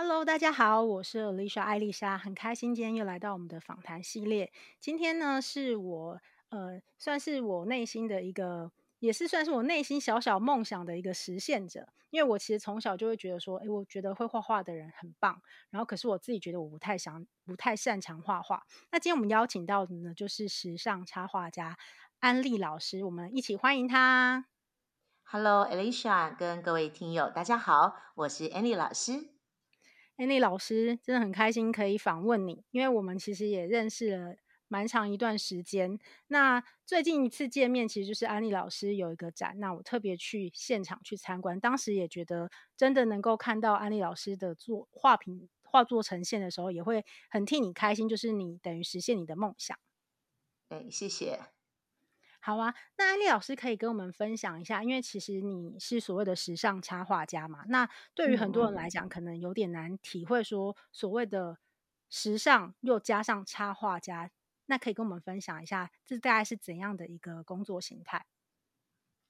Hello，大家好，我是 Alicia 艾丽莎，很开心今天又来到我们的访谈系列。今天呢，是我呃，算是我内心的一个，也是算是我内心小小梦想的一个实现者。因为我其实从小就会觉得说，诶，我觉得会画画的人很棒，然后可是我自己觉得我不太想，不太擅长画画。那今天我们邀请到的呢，就是时尚插画家安利老师，我们一起欢迎他。Hello，Alicia，跟各位听友大家好，我是安利老师。安利老师真的很开心可以访问你，因为我们其实也认识了蛮长一段时间。那最近一次见面，其实就是安利老师有一个展，那我特别去现场去参观，当时也觉得真的能够看到安利老师的作画品画作呈现的时候，也会很替你开心，就是你等于实现你的梦想。哎，谢谢。好啊，那安利老师可以跟我们分享一下，因为其实你是所谓的时尚插画家嘛，那对于很多人来讲，可能有点难体会说所谓的时尚又加上插画家，那可以跟我们分享一下，这大概是怎样的一个工作形态？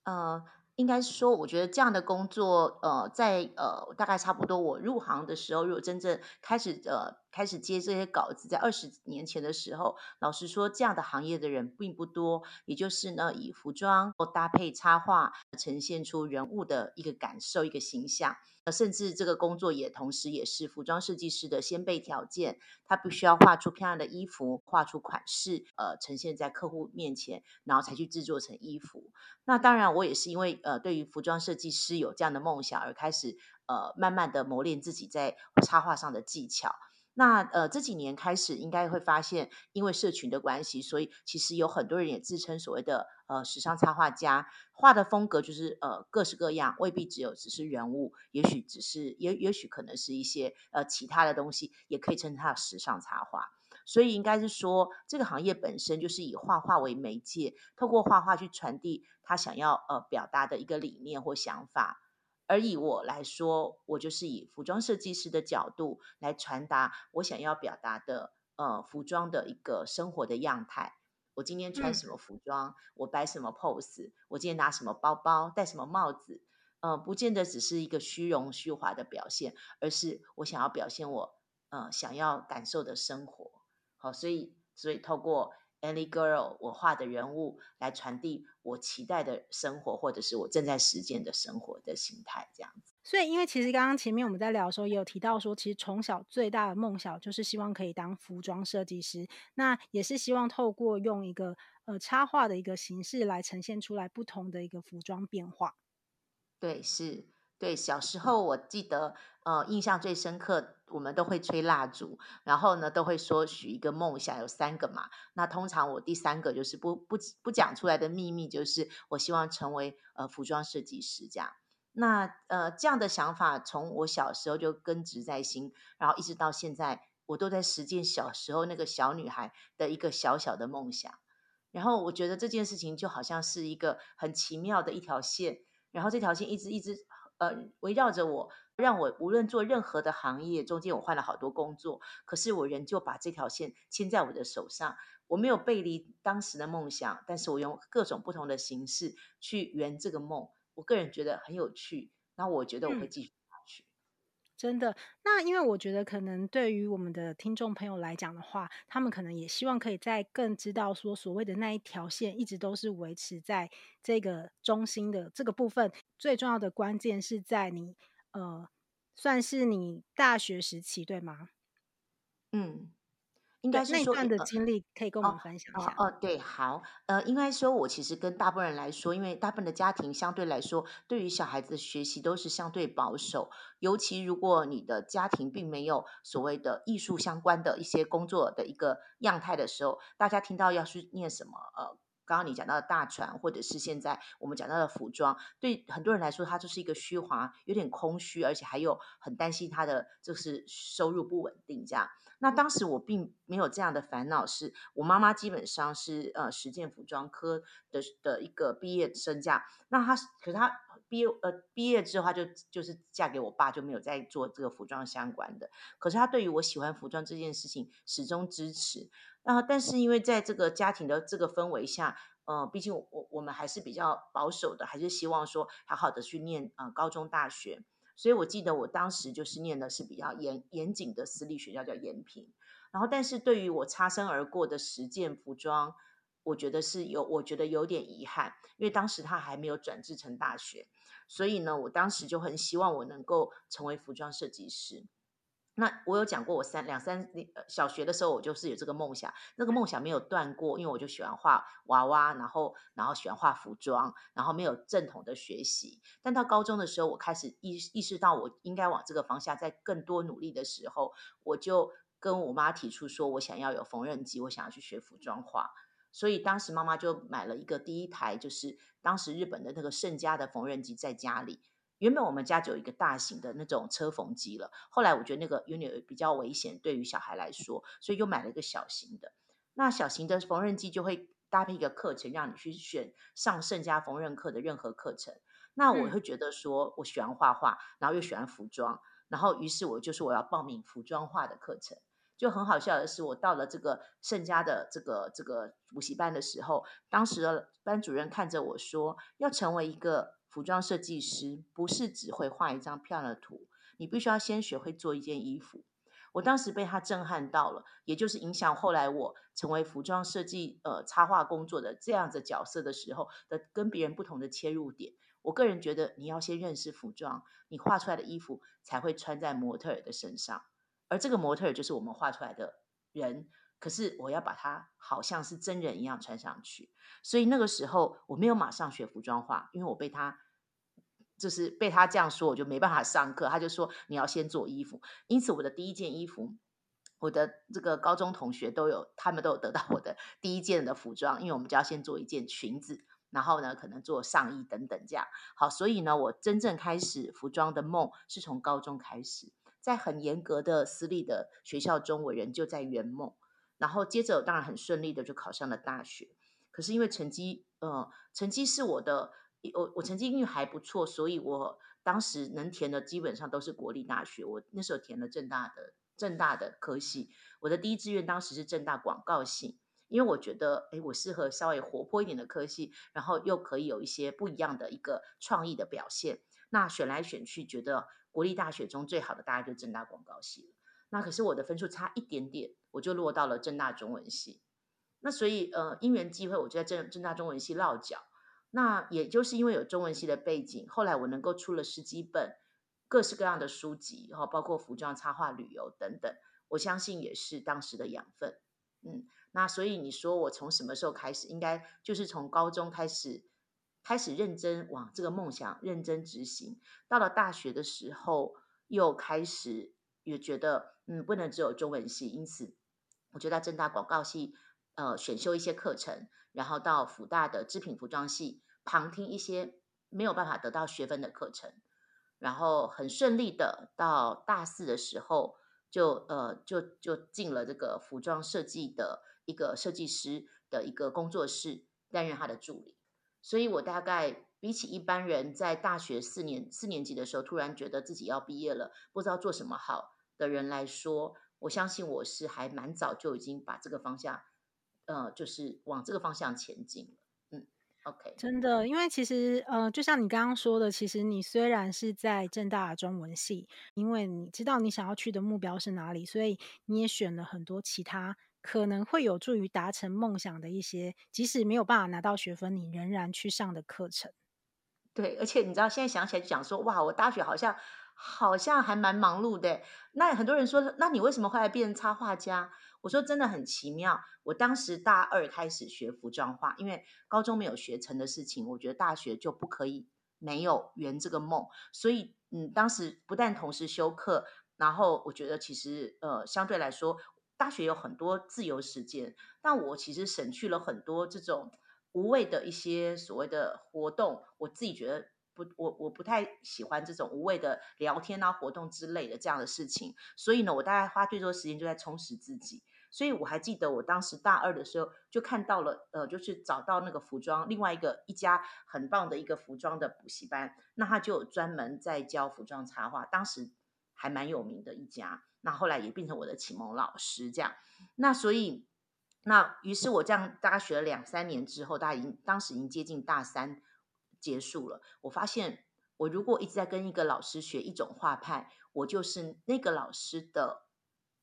呃。应该说，我觉得这样的工作，呃，在呃大概差不多我入行的时候，如果真正开始呃开始接这些稿子，在二十年前的时候，老实说，这样的行业的人并不多。也就是呢，以服装或搭配插画，呈现出人物的一个感受、一个形象。甚至这个工作也同时也是服装设计师的先备条件，他必须要画出漂亮的衣服，画出款式，呃，呈现在客户面前，然后才去制作成衣服。那当然，我也是因为呃，对于服装设计师有这样的梦想而开始呃，慢慢的磨练自己在插画上的技巧。那呃这几年开始，应该会发现，因为社群的关系，所以其实有很多人也自称所谓的呃时尚插画家，画的风格就是呃各式各样，未必只有只是人物，也许只是也也许可能是一些呃其他的东西，也可以称它时尚插画。所以应该是说，这个行业本身就是以画画为媒介，透过画画去传递他想要呃表达的一个理念或想法。而以我来说，我就是以服装设计师的角度来传达我想要表达的，呃，服装的一个生活的样态。我今天穿什么服装，嗯、我摆什么 pose，我今天拿什么包包，戴什么帽子，呃，不见得只是一个虚荣虚华的表现，而是我想要表现我，呃，想要感受的生活。好，所以，所以透过。Any girl，我画的人物来传递我期待的生活，或者是我正在实践的生活的形态，这样子。所以，因为其实刚刚前面我们在聊的时候，也有提到说，其实从小最大的梦想就是希望可以当服装设计师，那也是希望透过用一个呃插画的一个形式来呈现出来不同的一个服装变化。对，是。对，小时候我记得，呃，印象最深刻，我们都会吹蜡烛，然后呢，都会说许一个梦想，有三个嘛。那通常我第三个就是不不不讲出来的秘密，就是我希望成为呃服装设计师这样。那呃这样的想法从我小时候就根植在心，然后一直到现在，我都在实践小时候那个小女孩的一个小小的梦想。然后我觉得这件事情就好像是一个很奇妙的一条线，然后这条线一直一直。呃，围绕着我，让我无论做任何的行业，中间我换了好多工作，可是我仍旧把这条线牵在我的手上。我没有背离当时的梦想，但是我用各种不同的形式去圆这个梦。我个人觉得很有趣，那我觉得我会继续去。真的，那因为我觉得可能对于我们的听众朋友来讲的话，他们可能也希望可以在更知道说，所谓的那一条线一直都是维持在这个中心的这个部分。最重要的关键是在你呃，算是你大学时期，对吗？嗯。应该是说那段的经历可以跟我们分享一下。哦，哦，哦，对，好，呃，应该说，我其实跟大部分人来说，因为大部分的家庭相对来说，对于小孩子的学习都是相对保守，尤其如果你的家庭并没有所谓的艺术相关的一些工作的一个样态的时候，大家听到要去念什么，呃。刚刚你讲到的大船，或者是现在我们讲到的服装，对很多人来说，它就是一个虚华，有点空虚，而且还有很担心它的就是收入不稳定这样。那当时我并没有这样的烦恼，是我妈妈基本上是呃实践服装科的的一个毕业生这样。那她可是她毕业呃毕业之后，她就就是嫁给我爸，就没有再做这个服装相关的。可是她对于我喜欢服装这件事情始终支持。啊，但是因为在这个家庭的这个氛围下，呃，毕竟我我们还是比较保守的，还是希望说好好的去念、呃、高中大学，所以我记得我当时就是念的是比较严严谨的私立学校，叫延平。然后，但是对于我擦身而过的实践服装，我觉得是有，我觉得有点遗憾，因为当时他还没有转制成大学，所以呢，我当时就很希望我能够成为服装设计师。那我有讲过，我三两三小学的时候，我就是有这个梦想，那个梦想没有断过，因为我就喜欢画娃娃，然后然后喜欢画服装，然后没有正统的学习。但到高中的时候，我开始意意识到我应该往这个方向再更多努力的时候，我就跟我妈提出说，我想要有缝纫机，我想要去学服装画。所以当时妈妈就买了一个第一台，就是当时日本的那个盛家的缝纫机，在家里。原本我们家就有一个大型的那种车缝机了，后来我觉得那个有点比较危险，对于小孩来说，所以又买了一个小型的。那小型的缝纫机就会搭配一个课程，让你去选上盛家缝纫课的任何课程。那我会觉得说，我喜欢画画，然后又喜欢服装，然后于是我就说我要报名服装画的课程。就很好笑的是，我到了这个盛家的这个这个补习班的时候，当时的班主任看着我说，要成为一个。服装设计师不是只会画一张漂亮的图，你必须要先学会做一件衣服。我当时被他震撼到了，也就是影响后来我成为服装设计呃插画工作的这样子角色的时候的跟别人不同的切入点。我个人觉得，你要先认识服装，你画出来的衣服才会穿在模特儿的身上，而这个模特儿就是我们画出来的人。可是我要把它好像是真人一样穿上去，所以那个时候我没有马上学服装画，因为我被他就是被他这样说，我就没办法上课。他就说你要先做衣服，因此我的第一件衣服，我的这个高中同学都有，他们都有得到我的第一件的服装，因为我们就要先做一件裙子，然后呢可能做上衣等等这样。好，所以呢我真正开始服装的梦是从高中开始，在很严格的私立的学校中，我仍旧在圆梦。然后接着当然很顺利的就考上了大学，可是因为成绩，呃，成绩是我的，我我成绩因为还不错，所以我当时能填的基本上都是国立大学。我那时候填了政大的政大的科系，我的第一志愿当时是政大广告系，因为我觉得，哎，我适合稍微活泼一点的科系，然后又可以有一些不一样的一个创意的表现。那选来选去，觉得国立大学中最好的大概就政大广告系了。那可是我的分数差一点点，我就落到了政大中文系。那所以呃，因缘际会，我就在政政大中文系落脚。那也就是因为有中文系的背景，后来我能够出了十几本各式各样的书籍，然后包括服装、插画、旅游等等。我相信也是当时的养分。嗯，那所以你说我从什么时候开始？应该就是从高中开始，开始认真往这个梦想认真执行。到了大学的时候，又开始。也觉得嗯，不能只有中文系，因此我就在正大广告系呃选修一些课程，然后到辅大的织品服装系旁听一些没有办法得到学分的课程，然后很顺利的到大四的时候就呃就就进了这个服装设计的一个设计师的一个工作室担任他的助理，所以我大概比起一般人在大学四年四年级的时候，突然觉得自己要毕业了，不知道做什么好。的人来说，我相信我是还蛮早就已经把这个方向，呃，就是往这个方向前进了。嗯，OK，真的，因为其实呃，就像你刚刚说的，其实你虽然是在正大中文系，因为你知道你想要去的目标是哪里，所以你也选了很多其他可能会有助于达成梦想的一些，即使没有办法拿到学分，你仍然去上的课程。对，而且你知道，现在想起来就讲说，哇，我大学好像。好像还蛮忙碌的。那很多人说，那你为什么会来变成插画家？我说真的很奇妙。我当时大二开始学服装画，因为高中没有学成的事情，我觉得大学就不可以没有圆这个梦。所以，嗯，当时不但同时修课，然后我觉得其实呃相对来说，大学有很多自由时间，但我其实省去了很多这种无谓的一些所谓的活动。我自己觉得。不，我我不太喜欢这种无谓的聊天啊、活动之类的这样的事情，所以呢，我大概花最多时间就在充实自己。所以我还记得我当时大二的时候就看到了，呃，就是找到那个服装，另外一个一家很棒的一个服装的补习班，那他就专门在教服装插画，当时还蛮有名的一家，那后来也变成我的启蒙老师这样。那所以，那于是我这样大概学了两三年之后，大概已经当时已经接近大三。结束了，我发现我如果一直在跟一个老师学一种画派，我就是那个老师的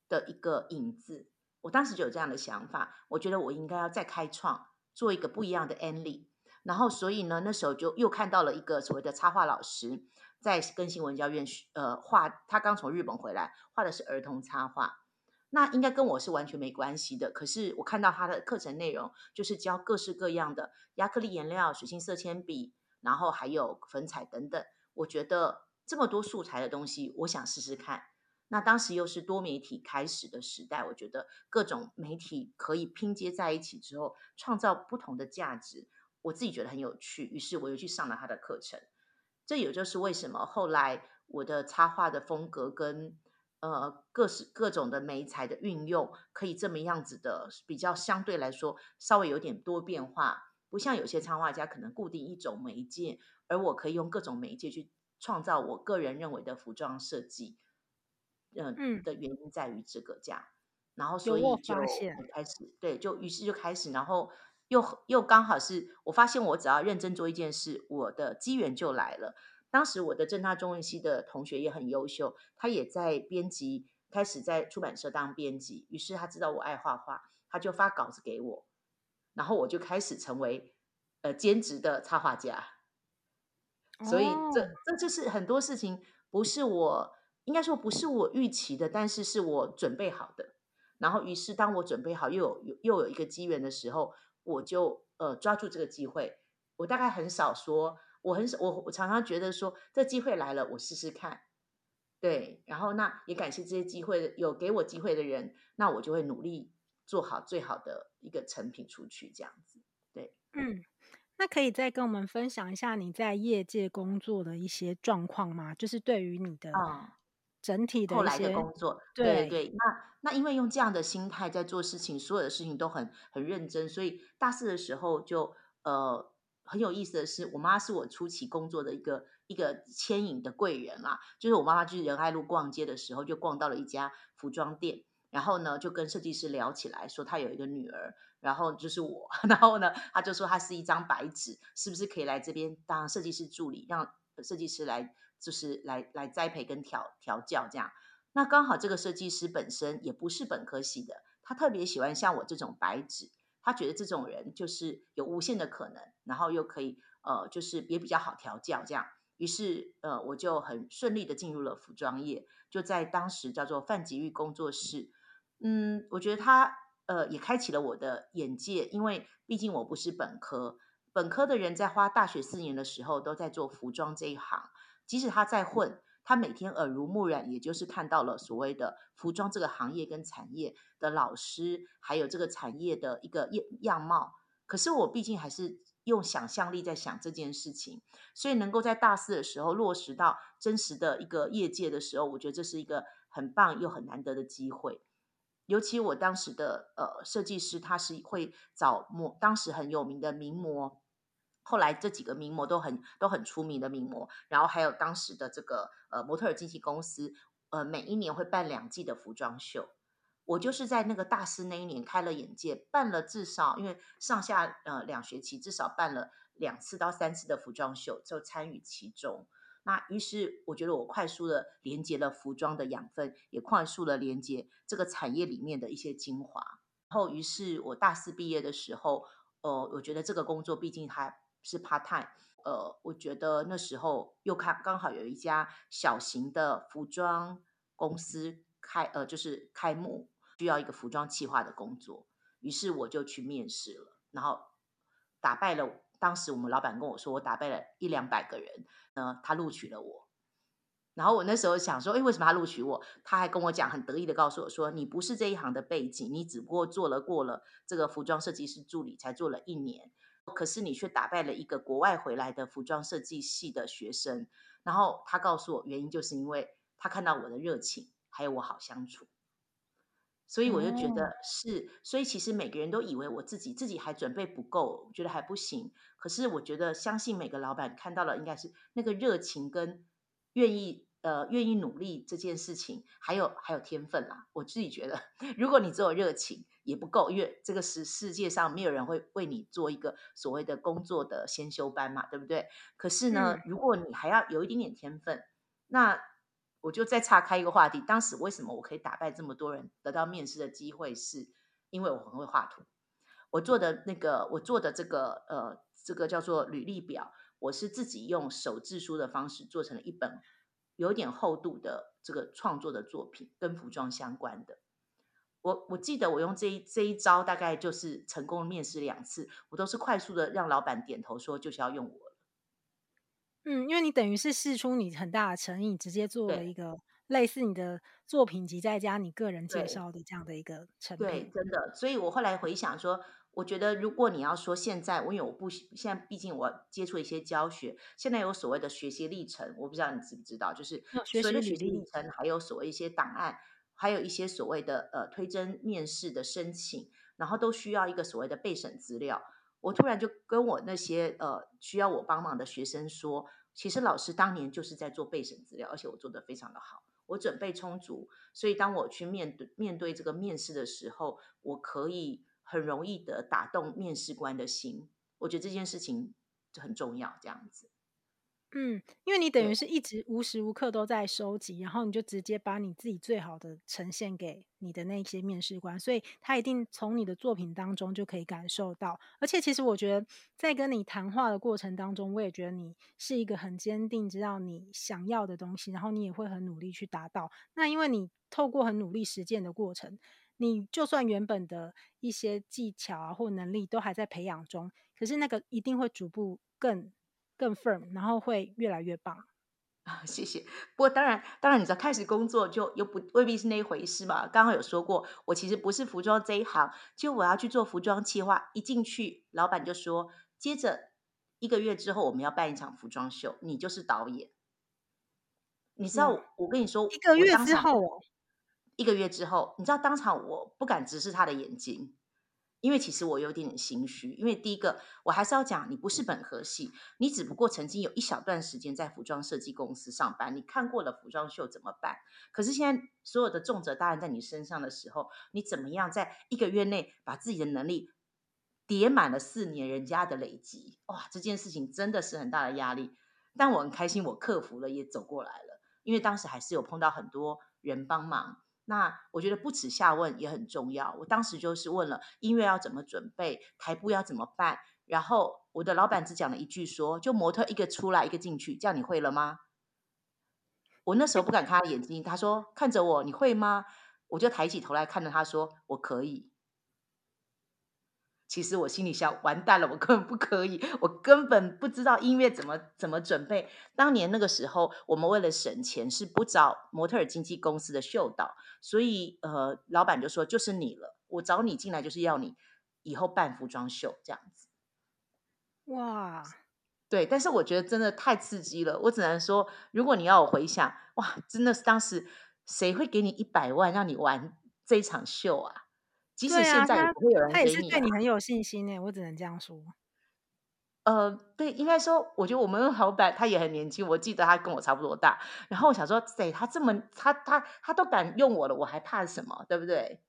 的一个影子。我当时就有这样的想法，我觉得我应该要再开创，做一个不一样的案例。然后，所以呢，那时候就又看到了一个所谓的插画老师，在更新文教院呃画，他刚从日本回来，画的是儿童插画。那应该跟我是完全没关系的。可是我看到他的课程内容，就是教各式各样的亚克力颜料、水性色铅笔，然后还有粉彩等等。我觉得这么多素材的东西，我想试试看。那当时又是多媒体开始的时代，我觉得各种媒体可以拼接在一起之后，创造不同的价值，我自己觉得很有趣。于是我又去上了他的课程。这也就是为什么后来我的插画的风格跟呃各式各种的媒材的运用，可以这么样子的比较相对来说稍微有点多变化，不像有些插画家可能固定一种媒介，而我可以用各种媒介去创造我个人认为的服装设计。嗯，的原因在于这个这样，然后所以就开始对，就于是就开始，然后又又刚好是我发现我只要认真做一件事，我的机缘就来了。当时我的正大中文系的同学也很优秀，他也在编辑，开始在出版社当编辑。于是他知道我爱画画，他就发稿子给我，然后我就开始成为呃兼职的插画家。所以这这就是很多事情不是我。应该说不是我预期的，但是是我准备好的。然后，于是当我准备好又有又又有一个机缘的时候，我就呃抓住这个机会。我大概很少说，我很少我我常常觉得说，这机会来了，我试试看。对，然后那也感谢这些机会有给我机会的人，那我就会努力做好最好的一个成品出去，这样子。对，嗯，那可以再跟我们分享一下你在业界工作的一些状况吗？就是对于你的整体的后来的工作，对对，对，那那因为用这样的心态在做事情，所有的事情都很很认真，所以大四的时候就呃很有意思的是，我妈是我初期工作的一个一个牵引的贵人啦。就是我妈妈去仁爱路逛街的时候，就逛到了一家服装店，然后呢就跟设计师聊起来，说他有一个女儿，然后就是我，然后呢他就说她是一张白纸，是不是可以来这边当设计师助理，让设计师来。就是来来栽培跟调调教这样，那刚好这个设计师本身也不是本科系的，他特别喜欢像我这种白纸，他觉得这种人就是有无限的可能，然后又可以呃就是也比较好调教这样，于是呃我就很顺利的进入了服装业，就在当时叫做范吉玉工作室，嗯，我觉得他呃也开启了我的眼界，因为毕竟我不是本科，本科的人在花大学四年的时候都在做服装这一行。即使他在混，他每天耳濡目染，也就是看到了所谓的服装这个行业跟产业的老师，还有这个产业的一个样样貌。可是我毕竟还是用想象力在想这件事情，所以能够在大四的时候落实到真实的一个业界的时候，我觉得这是一个很棒又很难得的机会。尤其我当时的呃设计师，他是会找模，当时很有名的名模。后来这几个名模都很都很出名的名模，然后还有当时的这个呃模特儿经纪公司，呃每一年会办两季的服装秀。我就是在那个大四那一年开了眼界，办了至少因为上下呃两学期至少办了两次到三次的服装秀，就参与其中。那于是我觉得我快速的连接了服装的养分，也快速的连接这个产业里面的一些精华。然后于是我大四毕业的时候，呃我觉得这个工作毕竟还。是 part time，呃，我觉得那时候又看刚好有一家小型的服装公司开，呃，就是开幕，需要一个服装企划的工作，于是我就去面试了，然后打败了，当时我们老板跟我说，我打败了一两百个人，呃，他录取了我，然后我那时候想说，哎，为什么他录取我？他还跟我讲，很得意的告诉我说，你不是这一行的背景，你只不过做了过了这个服装设计师助理，才做了一年。可是你却打败了一个国外回来的服装设计系的学生，然后他告诉我原因就是因为他看到我的热情，还有我好相处，所以我就觉得是，所以其实每个人都以为我自己自己还准备不够，觉得还不行。可是我觉得相信每个老板看到了应该是那个热情跟愿意呃愿意努力这件事情，还有还有天分啦。我自己觉得，如果你只有热情也不够，因为这个世世界上没有人会为你做一个所谓的工作的先修班嘛，对不对？可是呢，嗯、如果你还要有一点点天分，那我就再岔开一个话题。当时为什么我可以打败这么多人得到面试的机会是，因为我很会画图。我做的那个，我做的这个呃，这个叫做履历表，我是自己用手制书的方式做成了一本有点厚度的这个创作的作品，跟服装相关的。我我记得我用这一这一招，大概就是成功面试两次，我都是快速的让老板点头说就是要用我。嗯，因为你等于是试出你很大的诚意，直接做了一个。类似你的作品集，再加你个人介绍的这样的一个成品。对，真的。所以我后来回想说，我觉得如果你要说现在，我因为我不现在，毕竟我接触一些教学，现在有所谓的学习历程，我不知道你知不知道，就是所谓的学习历程，还有所谓一些档案，还有一些所谓的呃推甄面试的申请，然后都需要一个所谓的备审资料。我突然就跟我那些呃需要我帮忙的学生说，其实老师当年就是在做备审资料，而且我做的非常的好。我准备充足，所以当我去面对面对这个面试的时候，我可以很容易的打动面试官的心。我觉得这件事情就很重要，这样子。嗯，因为你等于是一直无时无刻都在收集，然后你就直接把你自己最好的呈现给你的那些面试官，所以他一定从你的作品当中就可以感受到。而且，其实我觉得在跟你谈话的过程当中，我也觉得你是一个很坚定，知道你想要的东西，然后你也会很努力去达到。那因为你透过很努力实践的过程，你就算原本的一些技巧啊或能力都还在培养中，可是那个一定会逐步更。更 firm，然后会越来越棒啊！谢谢。不过当然，当然，你知道开始工作就又不未必是那一回事嘛。刚刚有说过，我其实不是服装这一行，就我要去做服装企划。一进去，老板就说，接着一个月之后我们要办一场服装秀，你就是导演。你知道，嗯、我跟你说，一个月之后哦，一个月之后，你知道当场我不敢直视他的眼睛。因为其实我有点点心虚，因为第一个我还是要讲，你不是本科系，你只不过曾经有一小段时间在服装设计公司上班，你看过了服装秀怎么办？可是现在所有的重责大任在你身上的时候，你怎么样在一个月内把自己的能力叠满了四年人家的累积？哇，这件事情真的是很大的压力，但我很开心，我克服了，也走过来了，因为当时还是有碰到很多人帮忙。那我觉得不耻下问也很重要。我当时就是问了音乐要怎么准备，台步要怎么办，然后我的老板只讲了一句说，就模特一个出来一个进去，这样你会了吗？我那时候不敢看他眼睛，他说看着我，你会吗？我就抬起头来看着他说，我可以。其实我心里想，完蛋了，我根本不可以，我根本不知道音乐怎么怎么准备。当年那个时候，我们为了省钱，是不找模特儿经纪公司的秀导，所以呃，老板就说就是你了，我找你进来就是要你以后办服装秀这样子。哇，对，但是我觉得真的太刺激了，我只能说，如果你要我回想，哇，真的是当时谁会给你一百万让你玩这一场秀啊？即使现在也不会有人给你、啊他，他也是对你很有信心呢。我只能这样说。呃，对，应该说，我觉得我们老板他也很年轻，我记得他跟我差不多大。然后我想说，对，他这么，他他他都敢用我了，我还怕什么？对不对？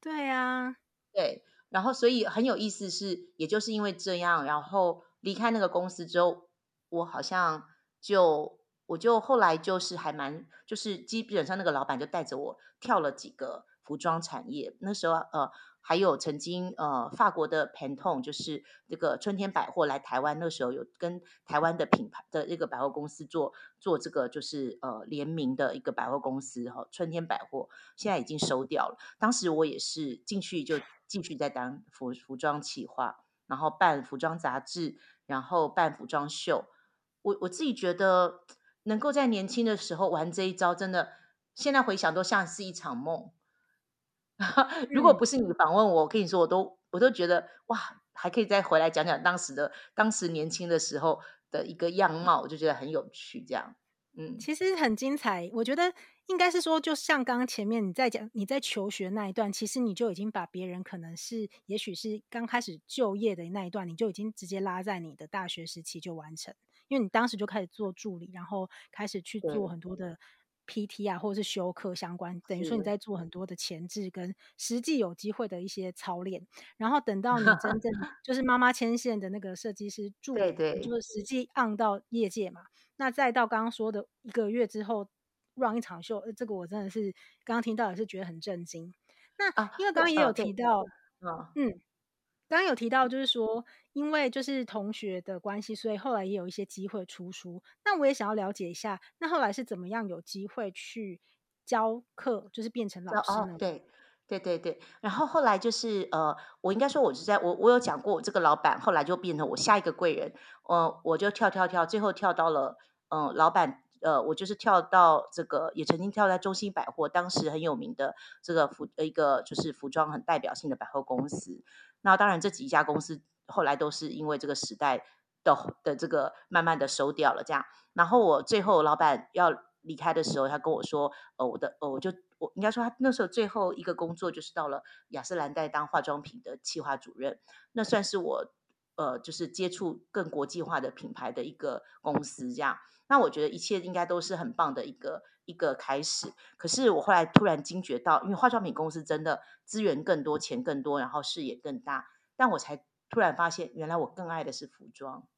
对呀、啊，对。然后所以很有意思是，也就是因为这样，然后离开那个公司之后，我好像就我就后来就是还蛮，就是基本上那个老板就带着我跳了几个。服装产业那时候，呃，还有曾经，呃，法国的 Pantone 就是这个春天百货来台湾，那时候有跟台湾的品牌的这个百货公司做做这个就是呃联名的一个百货公司哈，春天百货现在已经收掉了。当时我也是进去就继续在当服服装企划，然后办服装杂志，然后办服装秀。我我自己觉得能够在年轻的时候玩这一招，真的现在回想都像是一场梦。如果不是你访问我，我跟你说，我都我都觉得哇，还可以再回来讲讲当时的当时年轻的时候的一个样貌，我就觉得很有趣。这样，嗯，其实很精彩。我觉得应该是说，就像刚刚前面你在讲你在求学那一段，其实你就已经把别人可能是也许是刚开始就业的那一段，你就已经直接拉在你的大学时期就完成，因为你当时就开始做助理，然后开始去做很多的。PT 啊，或者是休课相关，等于说你在做很多的前置跟实际有机会的一些操练，然后等到你真正 就是妈妈牵线的那个设计师助理，对对，就是实际 on 到业界嘛。那再到刚刚说的一个月之后 run 一场秀，呃，这个我真的是刚刚听到也是觉得很震惊。那因为刚刚也有提到，啊、嗯。刚刚有提到，就是说，因为就是同学的关系，所以后来也有一些机会出书。那我也想要了解一下，那后来是怎么样有机会去教课，就是变成老师呢？哦，对，对对对。然后后来就是呃，我应该说，我是在我我有讲过，我这个老板后来就变成我下一个贵人。呃，我就跳跳跳，最后跳到了嗯、呃，老板呃，我就是跳到这个，也曾经跳在中兴百货，当时很有名的这个服一个就是服装很代表性的百货公司。那当然，这几家公司后来都是因为这个时代的的这个慢慢的收掉了，这样。然后我最后老板要离开的时候，他跟我说：“哦，我的，哦，我就我应该说，他那时候最后一个工作就是到了雅诗兰黛当化妆品的企划主任，那算是我呃，就是接触更国际化的品牌的一个公司，这样。那我觉得一切应该都是很棒的一个。”一个开始，可是我后来突然惊觉到，因为化妆品公司真的资源更多，钱更多，然后视野更大，但我才突然发现，原来我更爱的是服装。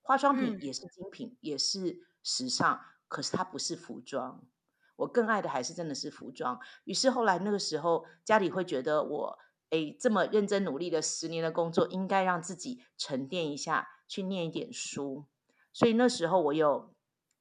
化妆品也是精品，嗯、也是时尚，可是它不是服装。我更爱的还是真的是服装。于是后来那个时候，家里会觉得我，诶，这么认真努力的十年的工作，应该让自己沉淀一下，去念一点书。所以那时候我有。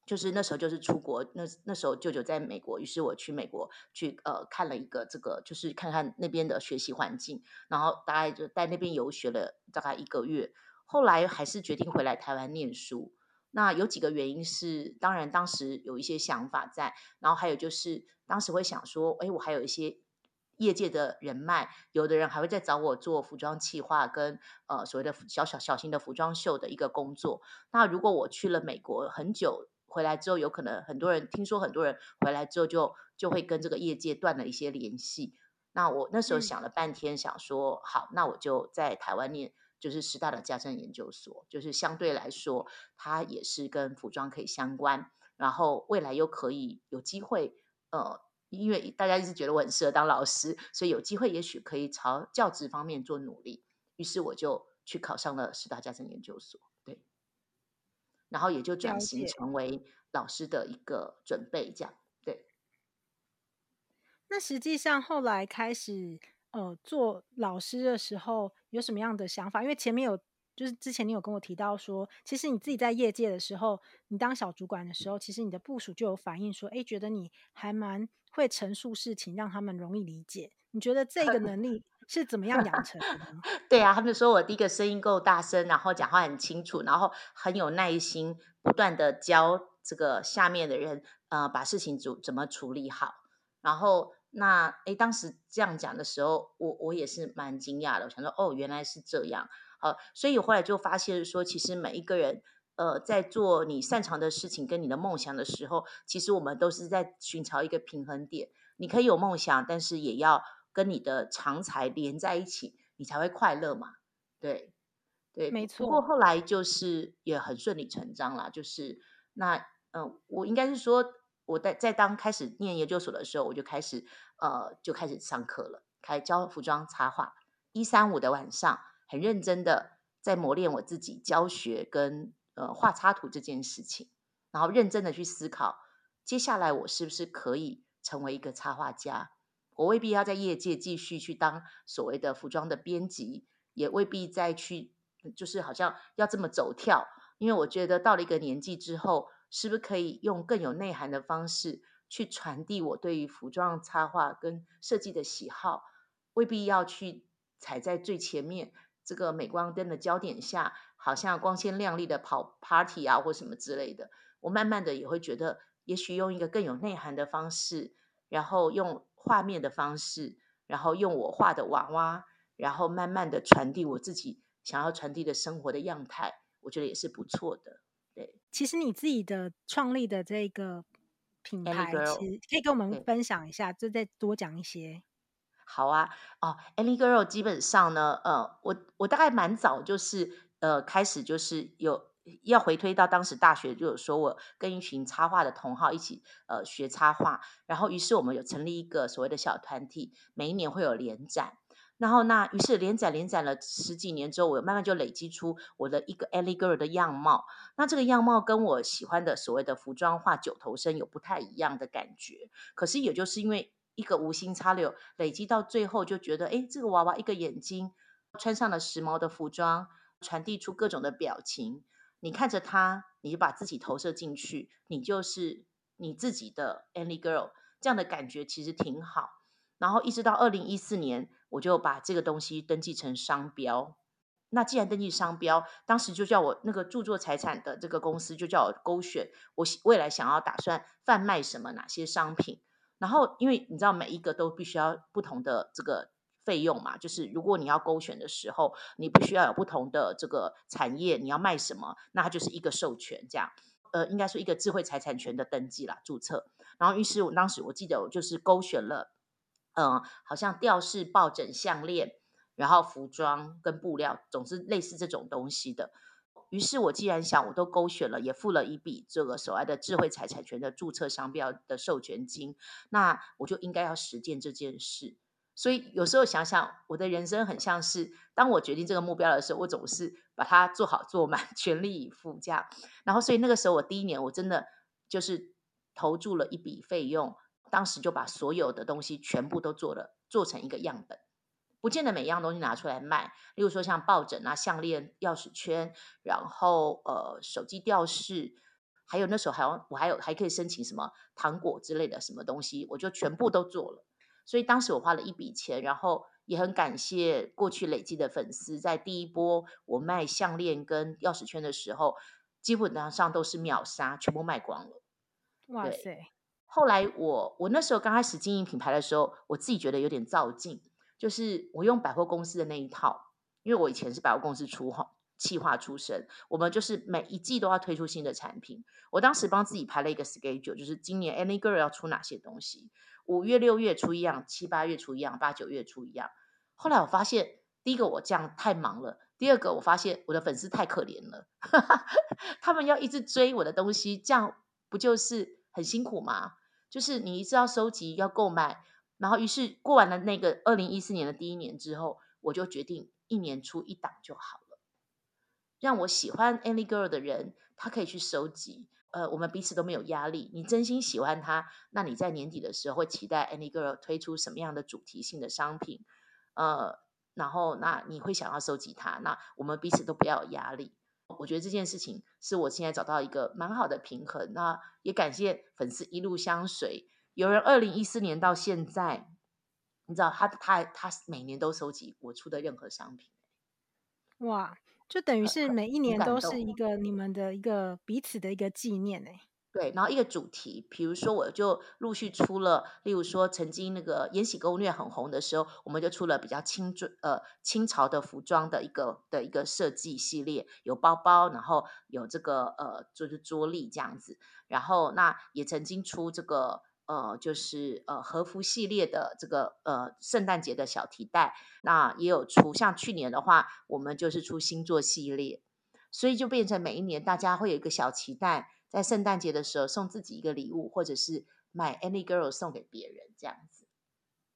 就是那时候就是出国，那那时候舅舅在美国，于是我去美国去呃看了一个这个，就是看看那边的学习环境，然后大概就在那边游学了大概一个月，后来还是决定回来台湾念书。那有几个原因是，当然当时有一些想法在，然后还有就是当时会想说，哎，我还有一些业界的人脉，有的人还会再找我做服装企划跟呃所谓的小小小型的服装秀的一个工作。那如果我去了美国很久。回来之后，有可能很多人听说，很多人回来之后就就会跟这个业界断了一些联系。那我那时候想了半天，想说、嗯、好，那我就在台湾念，就是师大的家政研究所，就是相对来说，它也是跟服装可以相关，然后未来又可以有机会，呃，因为大家一直觉得我很适合当老师，所以有机会也许可以朝教职方面做努力。于是我就去考上了师大家政研究所。对然后也就转型成为老师的一个准备，这样对。那实际上后来开始呃做老师的时候，有什么样的想法？因为前面有就是之前你有跟我提到说，其实你自己在业界的时候，你当小主管的时候，其实你的部署就有反映说，哎，觉得你还蛮会陈述事情，让他们容易理解。你觉得这个 能力？是怎么样养成的？对啊，他们说我第一个声音够大声，然后讲话很清楚，然后很有耐心，不断的教这个下面的人，呃，把事情怎怎么处理好。然后那诶，当时这样讲的时候，我我也是蛮惊讶的，我想说哦，原来是这样。呃，所以我后来就发现说，其实每一个人，呃，在做你擅长的事情跟你的梦想的时候，其实我们都是在寻找一个平衡点。你可以有梦想，但是也要。跟你的长才连在一起，你才会快乐嘛？对，对，没错。不过后来就是也很顺理成章啦，就是那嗯、呃，我应该是说我在在当开始念研究所的时候，我就开始呃就开始上课了，开教服装插画。一三五的晚上，很认真的在磨练我自己教学跟呃画插图这件事情，然后认真的去思考，接下来我是不是可以成为一个插画家。我未必要在业界继续去当所谓的服装的编辑，也未必再去，就是好像要这么走跳。因为我觉得到了一个年纪之后，是不是可以用更有内涵的方式去传递我对于服装插画跟设计的喜好？未必要去踩在最前面这个镁光灯的焦点下，好像光鲜亮丽的跑 party 啊或什么之类的。我慢慢的也会觉得，也许用一个更有内涵的方式，然后用。画面的方式，然后用我画的娃娃，然后慢慢的传递我自己想要传递的生活的样态，我觉得也是不错的。对，其实你自己的创立的这个品牌，其实可以跟我们分享一下，就再多讲一些。好啊，哦，Any Girl 基本上呢，呃，我我大概蛮早就是呃开始就是有要回推到当时大学就有说我跟一群插画的同好一起呃学插画，然后于是我们有成立一个所谓的小团体，每一年会有联展。然后那于是连载连载了十几年之后，我慢慢就累积出我的一个 Ellie Girl 的样貌。那这个样貌跟我喜欢的所谓的服装画九头身有不太一样的感觉。可是也就是因为一个无心插柳，累积到最后就觉得，哎，这个娃娃一个眼睛，穿上了时髦的服装，传递出各种的表情。你看着他，你就把自己投射进去，你就是你自己的 Any Girl。这样的感觉其实挺好。然后一直到二零一四年。我就把这个东西登记成商标。那既然登记商标，当时就叫我那个著作财产的这个公司就叫我勾选我未来想要打算贩卖什么哪些商品。然后因为你知道每一个都必须要不同的这个费用嘛，就是如果你要勾选的时候，你必须要有不同的这个产业，你要卖什么，那它就是一个授权这样。呃，应该说一个智慧财产权的登记啦，注册。然后于是我当时我记得我就是勾选了。嗯，好像吊饰、抱枕、项链，然后服装跟布料，总之类似这种东西的。于是我既然想，我都勾选了，也付了一笔这个所谓的智慧财产权的注册商标的授权金，那我就应该要实践这件事。所以有时候想想，我的人生很像是，当我决定这个目标的时候，我总是把它做好做满，全力以赴这样。然后，所以那个时候我第一年，我真的就是投注了一笔费用。当时就把所有的东西全部都做了，做成一个样本，不见得每样东西拿出来卖。例如说像抱枕啊、项链、钥匙圈，然后呃手机吊饰，还有那时候还有我还有还可以申请什么糖果之类的什么东西，我就全部都做了。所以当时我花了一笔钱，然后也很感谢过去累积的粉丝，在第一波我卖项链跟钥匙圈的时候，基本上都是秒杀，全部卖光了。哇塞！后来我我那时候刚开始经营品牌的时候，我自己觉得有点造进，就是我用百货公司的那一套，因为我以前是百货公司出企划出身，我们就是每一季都要推出新的产品。我当时帮自己排了一个 schedule，就是今年 Any Girl 要出哪些东西，五月六月出一样，七八月出一样，八九月出一样。后来我发现，第一个我这样太忙了，第二个我发现我的粉丝太可怜了，他们要一直追我的东西，这样不就是很辛苦吗？就是你一直要收集，要购买，然后于是过完了那个二零一四年的第一年之后，我就决定一年出一档就好了，让我喜欢 Any Girl 的人，他可以去收集，呃，我们彼此都没有压力。你真心喜欢他，那你在年底的时候会期待 Any Girl 推出什么样的主题性的商品，呃，然后那你会想要收集它，那我们彼此都不要有压力。我觉得这件事情是我现在找到一个蛮好的平衡。那也感谢粉丝一路相随。有人二零一四年到现在，你知道他他他每年都收集我出的任何商品。哇，就等于是每一年都是一个你们的一个彼此的一个纪念哎。对，然后一个主题，比如说我就陆续出了，例如说曾经那个《延禧攻略》很红的时候，我们就出了比较清准呃清朝的服装的一个的一个设计系列，有包包，然后有这个呃就是桌历这样子，然后那也曾经出这个呃就是呃和服系列的这个呃圣诞节的小提袋，那也有出，像去年的话，我们就是出星座系列，所以就变成每一年大家会有一个小期待。在圣诞节的时候送自己一个礼物，或者是买 Any Girl 送给别人这样子。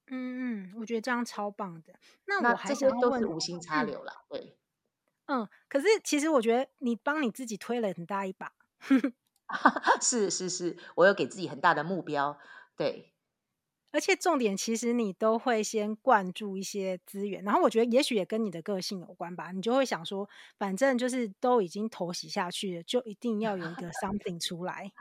嗯嗯，我觉得这样超棒的。那我还这些都是无心插柳了，嗯，对。嗯，可是其实我觉得你帮你自己推了很大一把。是是是，我有给自己很大的目标，对。而且重点，其实你都会先灌注一些资源，然后我觉得也许也跟你的个性有关吧。你就会想说，反正就是都已经投袭下去了，就一定要有一个 something 出来。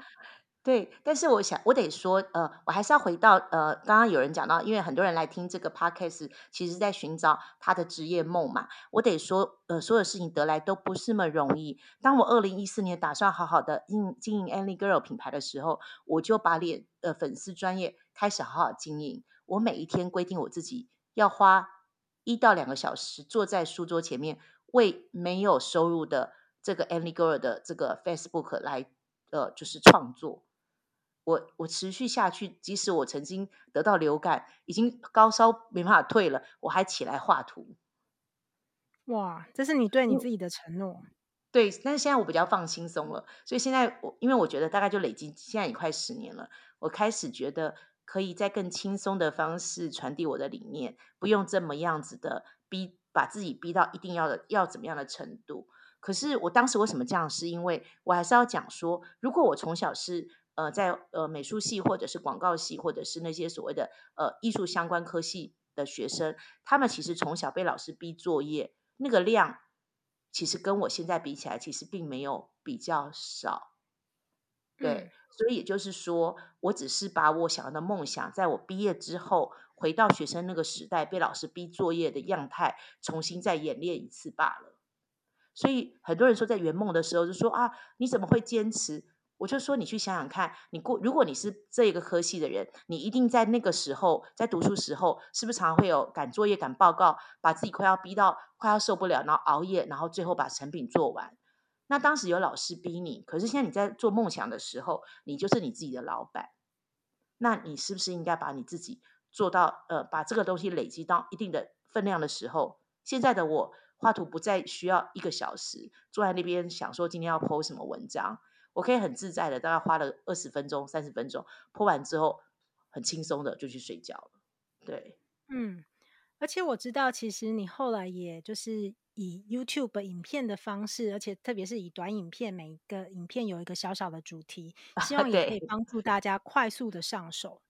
对，但是我想，我得说，呃，我还是要回到，呃，刚刚有人讲到，因为很多人来听这个 podcast，其实在寻找他的职业梦嘛。我得说，呃，所有事情得来都不是那么容易。当我二零一四年打算好好的经经营 Any Girl 品牌的时候，我就把脸呃粉丝专业开始好好经营。我每一天规定我自己要花一到两个小时坐在书桌前面，为没有收入的这个 Any Girl 的这个 Facebook 来，呃，就是创作。我我持续下去，即使我曾经得到流感，已经高烧没办法退了，我还起来画图。哇，这是你对你自己的承诺。对，但是现在我比较放轻松了，所以现在我因为我觉得大概就累积，现在也快十年了，我开始觉得可以在更轻松的方式传递我的理念，不用这么样子的逼，把自己逼到一定要的要怎么样的程度。可是我当时为什么这样？是因为我还是要讲说，如果我从小是。呃，在呃美术系或者是广告系，或者是那些所谓的呃艺术相关科系的学生，他们其实从小被老师逼作业，那个量其实跟我现在比起来，其实并没有比较少。对，嗯、所以也就是说，我只是把我想要的梦想，在我毕业之后回到学生那个时代被老师逼作业的样态，重新再演练一次罢了。所以很多人说，在圆梦的时候就说啊，你怎么会坚持？我就说，你去想想看，你过如果你是这一个科系的人，你一定在那个时候在读书时候，是不是常常会有赶作业、赶报告，把自己快要逼到快要受不了，然后熬夜，然后最后把成品做完。那当时有老师逼你，可是现在你在做梦想的时候，你就是你自己的老板。那你是不是应该把你自己做到呃，把这个东西累积到一定的分量的时候？现在的我画图不再需要一个小时坐在那边想说今天要 po 什么文章。我可以很自在的，大概花了二十分钟、三十分钟播完之后，很轻松的就去睡觉了。对，嗯，而且我知道，其实你后来也就是以 YouTube 影片的方式，而且特别是以短影片，每一个影片有一个小小的主题，希望也可以帮助大家快速的上手。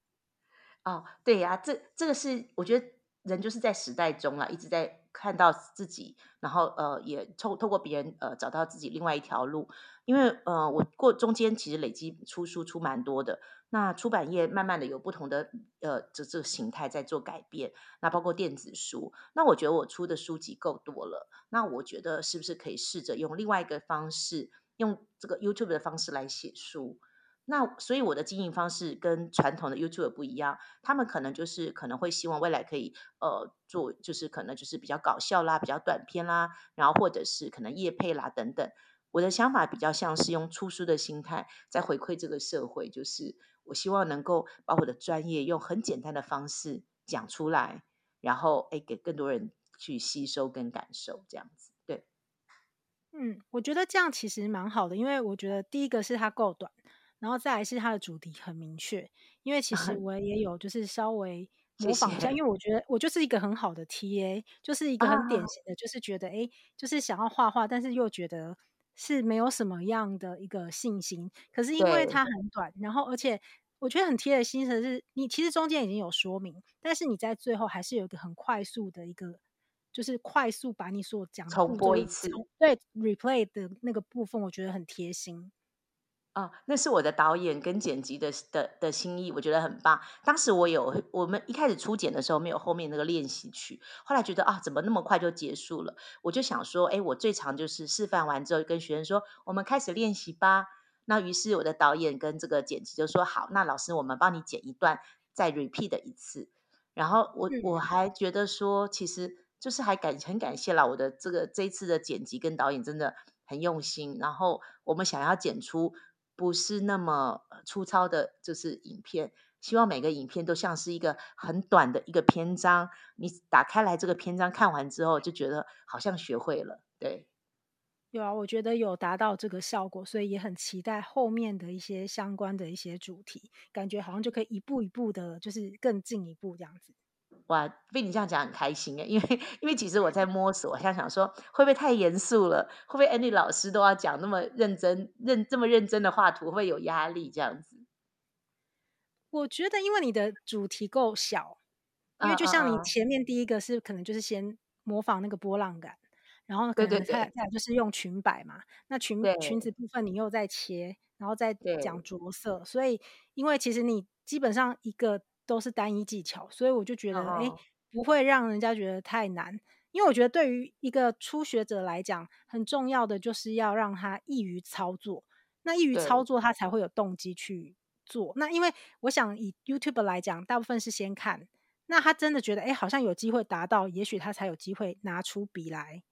哦，对呀、啊，这这个是我觉得人就是在时代中啊，一直在。看到自己，然后呃，也透透过别人呃，找到自己另外一条路。因为呃，我过中间其实累积出书出蛮多的。那出版业慢慢的有不同的呃这这个形态在做改变。那包括电子书，那我觉得我出的书籍够多了。那我觉得是不是可以试着用另外一个方式，用这个 YouTube 的方式来写书？那所以我的经营方式跟传统的 YouTube 不一样，他们可能就是可能会希望未来可以呃做，就是可能就是比较搞笑啦，比较短片啦，然后或者是可能业配啦等等。我的想法比较像是用出书的心态在回馈这个社会，就是我希望能够把我的专业用很简单的方式讲出来，然后诶给更多人去吸收跟感受这样子。对，嗯，我觉得这样其实蛮好的，因为我觉得第一个是它够短。然后再来是它的主题很明确，因为其实 我也有就是稍微模仿一下，谢谢。因为我觉得我就是一个很好的 TA，就是一个很典型的，啊、就是觉得哎，就是想要画画，但是又觉得是没有什么样的一个信心。可是因为它很短，然后而且我觉得很贴的心的是，你其实中间已经有说明，但是你在最后还是有一个很快速的一个，就是快速把你所讲的重播一次，对 replay 的那个部分，我觉得很贴心。啊，那是我的导演跟剪辑的的的心意，我觉得很棒。当时我有，我们一开始初剪的时候没有后面那个练习曲，后来觉得啊，怎么那么快就结束了？我就想说，哎，我最常就是示范完之后跟学生说，我们开始练习吧。那于是我的导演跟这个剪辑就说，好，那老师我们帮你剪一段，再 repeat 一次。然后我我还觉得说，其实就是还感很感谢啦，我的这个这一次的剪辑跟导演真的很用心。然后我们想要剪出。不是那么粗糙的，就是影片。希望每个影片都像是一个很短的一个篇章，你打开来这个篇章看完之后，就觉得好像学会了。对，有啊，我觉得有达到这个效果，所以也很期待后面的一些相关的一些主题，感觉好像就可以一步一步的，就是更进一步这样子。哇，被你这样讲很开心诶，因为因为其实我在摸索，我想想说会不会太严肃了？会不会 Andy 老师都要讲那么认真、认这么认真的画图，会不会有压力这样子？我觉得，因为你的主题够小，因为就像你前面第一个是可能就是先模仿那个波浪感，然后可能再再就是用裙摆嘛，那裙裙子部分你又在切，然后再讲着色，所以因为其实你基本上一个。都是单一技巧，所以我就觉得，哎、oh.，不会让人家觉得太难。因为我觉得对于一个初学者来讲，很重要的就是要让他易于操作。那易于操作，他才会有动机去做。那因为我想以 YouTube 来讲，大部分是先看，那他真的觉得，哎，好像有机会达到，也许他才有机会拿出笔来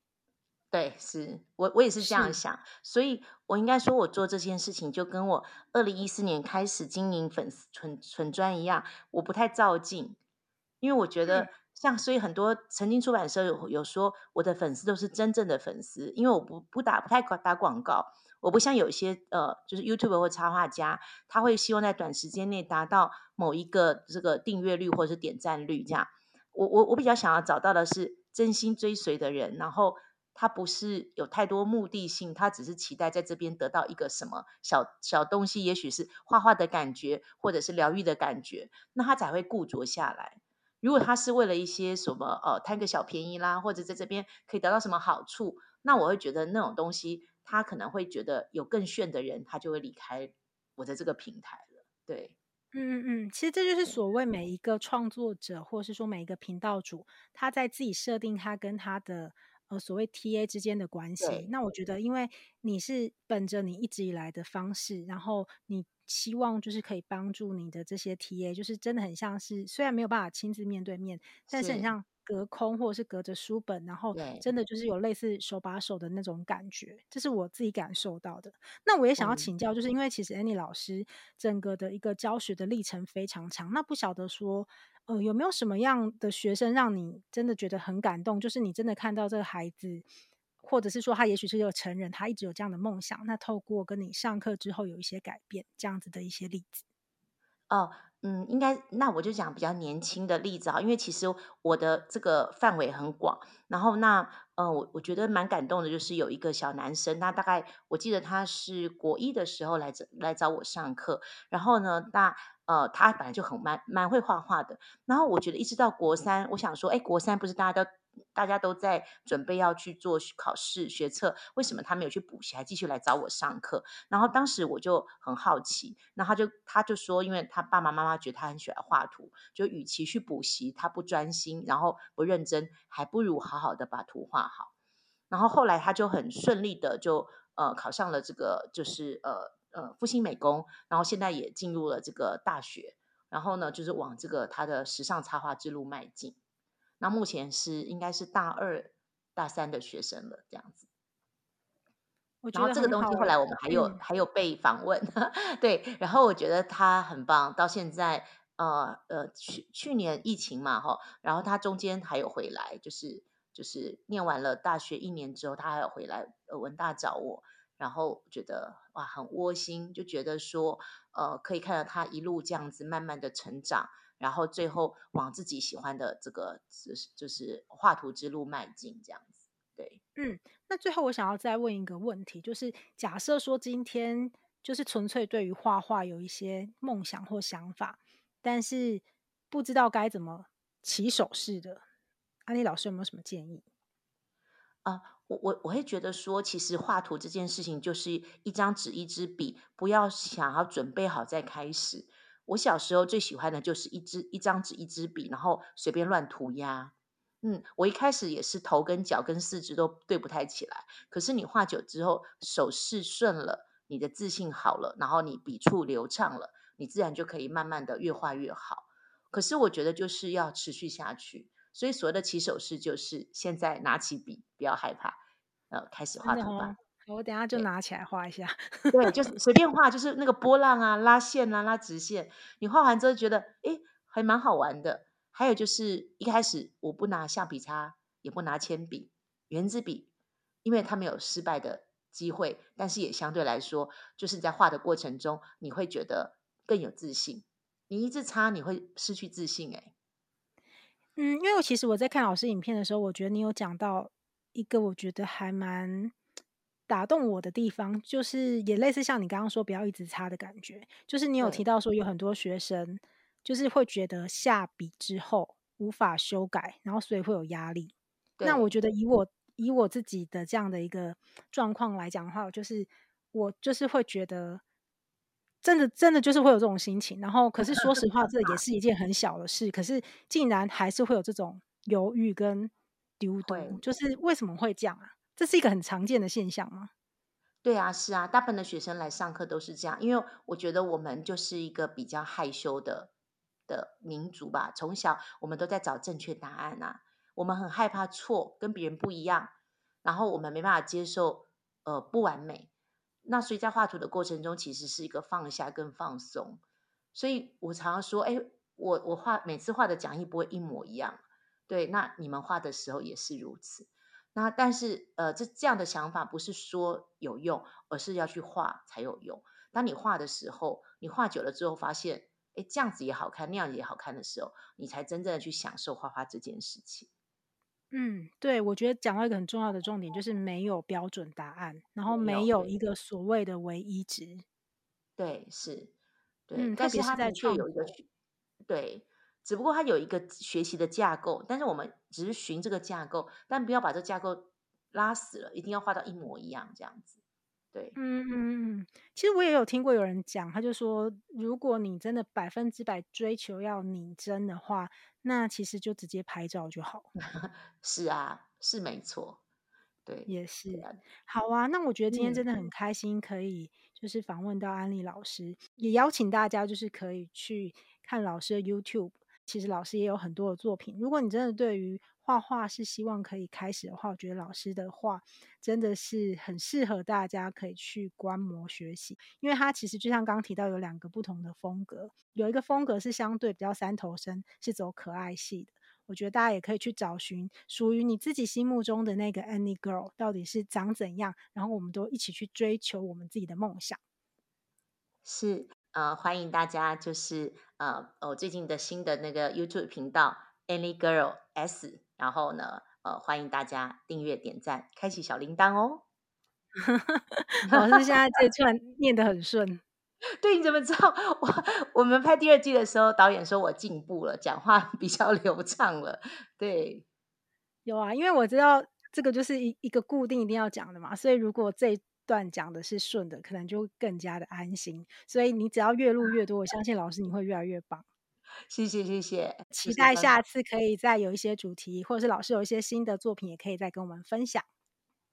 对，是我我也是这样想，所以我应该说，我做这件事情就跟我二零一四年开始经营粉丝纯纯专一样，我不太照镜，因为我觉得像，所以很多曾经出版社有有说，我的粉丝都是真正的粉丝，因为我不不打不太打广告，我不像有一些呃，就是 YouTube 或插画家，他会希望在短时间内达到某一个这个订阅率或者是点赞率这样，我我我比较想要找到的是真心追随的人，然后。他不是有太多目的性，他只是期待在这边得到一个什么小小东西，也许是画画的感觉，或者是疗愈的感觉，那他才会固着下来。如果他是为了一些什么呃贪个小便宜啦，或者在这边可以得到什么好处，那我会觉得那种东西，他可能会觉得有更炫的人，他就会离开我的这个平台了。对，嗯嗯嗯，其实这就是所谓每一个创作者，或是说每一个频道主，他在自己设定他跟他的。呃，所谓 TA 之间的关系，那我觉得，因为你是本着你一直以来的方式，然后你希望就是可以帮助你的这些 TA，就是真的很像是，虽然没有办法亲自面对面，但是很像隔空或者是隔着书本，然后真的就是有类似手把手的那种感觉，这是我自己感受到的。那我也想要请教，就是因为其实 Annie 老师整个的一个教学的历程非常长，那不晓得说。呃，有没有什么样的学生让你真的觉得很感动？就是你真的看到这个孩子，或者是说他也许是一个成人，他一直有这样的梦想，那透过跟你上课之后有一些改变，这样子的一些例子。哦，嗯，应该那我就讲比较年轻的例子啊，因为其实我的这个范围很广。然后那呃，我我觉得蛮感动的，就是有一个小男生，他大概我记得他是国一的时候来来找我上课，然后呢，那。呃，他本来就很蛮蛮会画画的，然后我觉得一直到国三，我想说，哎，国三不是大家都大家都在准备要去做考试学测，为什么他没有去补习，还继续来找我上课？然后当时我就很好奇，那他就他就说，因为他爸爸妈妈觉得他很喜欢画图，就与其去补习，他不专心，然后不认真，还不如好好的把图画好。然后后来他就很顺利的就呃考上了这个就是呃。呃，复兴美工，然后现在也进入了这个大学，然后呢，就是往这个他的时尚插画之路迈进。那目前是应该是大二、大三的学生了，这样子。然后这个东西后来我们还有、嗯、还有被访问，对，然后我觉得他很棒。到现在，呃呃，去去年疫情嘛，哈，然后他中间还有回来，就是就是念完了大学一年之后，他还有回来呃文大找我。然后觉得哇，很窝心，就觉得说，呃，可以看到他一路这样子慢慢的成长，然后最后往自己喜欢的这个就是就是画图之路迈进，这样子。对，嗯，那最后我想要再问一个问题，就是假设说今天就是纯粹对于画画有一些梦想或想法，但是不知道该怎么起手式的，安妮老师有没有什么建议？啊、呃。我我我会觉得说，其实画图这件事情就是一张纸一支笔，不要想要准备好再开始。我小时候最喜欢的就是一支一张纸一支笔，然后随便乱涂鸦。嗯，我一开始也是头跟脚跟四肢都对不太起来，可是你画久之后，手势顺了，你的自信好了，然后你笔触流畅了，你自然就可以慢慢的越画越好。可是我觉得就是要持续下去。所以所谓的起手式就是现在拿起笔，不要害怕，呃，开始画图吧。我等下就拿起来画一下。对，就是随便画，就是那个波浪啊、拉线啊、拉直线。你画完之后觉得，哎，还蛮好玩的。还有就是一开始我不拿橡皮擦，也不拿铅笔、圆珠笔，因为它没有失败的机会，但是也相对来说，就是在画的过程中，你会觉得更有自信。你一直擦，你会失去自信，哎。嗯，因为我其实我在看老师影片的时候，我觉得你有讲到一个我觉得还蛮打动我的地方，就是也类似像你刚刚说不要一直擦的感觉，就是你有提到说有很多学生就是会觉得下笔之后无法修改，然后所以会有压力。那我觉得以我以我自己的这样的一个状况来讲的话，就是我就是会觉得。真的，真的就是会有这种心情。然后，可是说实话，这也是一件很小的事。可是，竟然还是会有这种犹豫跟丢丢，就是为什么会这样啊？这是一个很常见的现象吗？对啊，是啊，大部分的学生来上课都是这样。因为我觉得我们就是一个比较害羞的的民族吧。从小我们都在找正确答案啊，我们很害怕错，跟别人不一样。然后我们没办法接受呃不完美。那所以在画图的过程中，其实是一个放下跟放松。所以我常常说，哎，我我画每次画的讲义不会一模一样，对，那你们画的时候也是如此。那但是呃，这这样的想法不是说有用，而是要去画才有用。当你画的时候，你画久了之后发现，哎，这样子也好看，那样子也好看的时候，你才真正的去享受画画这件事情。嗯，对，我觉得讲到一个很重要的重点，就是没有标准答案，然后没有一个所谓的唯一值。对，是，对，嗯，但是它的确有一个，对，只不过它有一个学习的架构，但是我们只是循这个架构，但不要把这架构拉死了，一定要画到一模一样这样子。对，嗯嗯嗯，其实我也有听过有人讲，他就说，如果你真的百分之百追求要拟真的话。那其实就直接拍照就好。是啊，是没错，对，也是。好啊，那我觉得今天真的很开心，可以就是访问到安利老师，嗯，也邀请大家就是可以去看老师的 YouTube。其实老师也有很多的作品，如果你真的对于画画是希望可以开始的话，我觉得老师的画真的是很适合大家可以去观摩学习，因为他其实就像刚刚提到有两个不同的风格，有一个风格是相对比较三头身，是走可爱系的。我觉得大家也可以去找寻属于你自己心目中的那个 Any Girl 到底是长怎样，然后我们都一起去追求我们自己的梦想。是，呃，欢迎大家，就是呃，我最近的新的那个 YouTube 频道 Annie Girl S。然后呢，呃，欢迎大家订阅、点赞、开启小铃铛哦。老师现在这串念得很顺。对，你怎么知道？我我们拍第二季的时候，导演说我进步了，讲话比较流畅了。对，有啊，因为我知道这个就是一一个固定一定要讲的嘛，所以如果这一段讲的是顺的，可能就更加的安心。所以你只要越录越多，我相信老师你会越来越棒。谢谢谢谢，期待下次可以再有一些主题，或者是老师有一些新的作品，也可以再跟我们分享。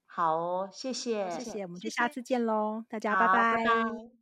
好哦，谢谢谢谢，我们就下次见喽，大家拜拜拜。拜拜。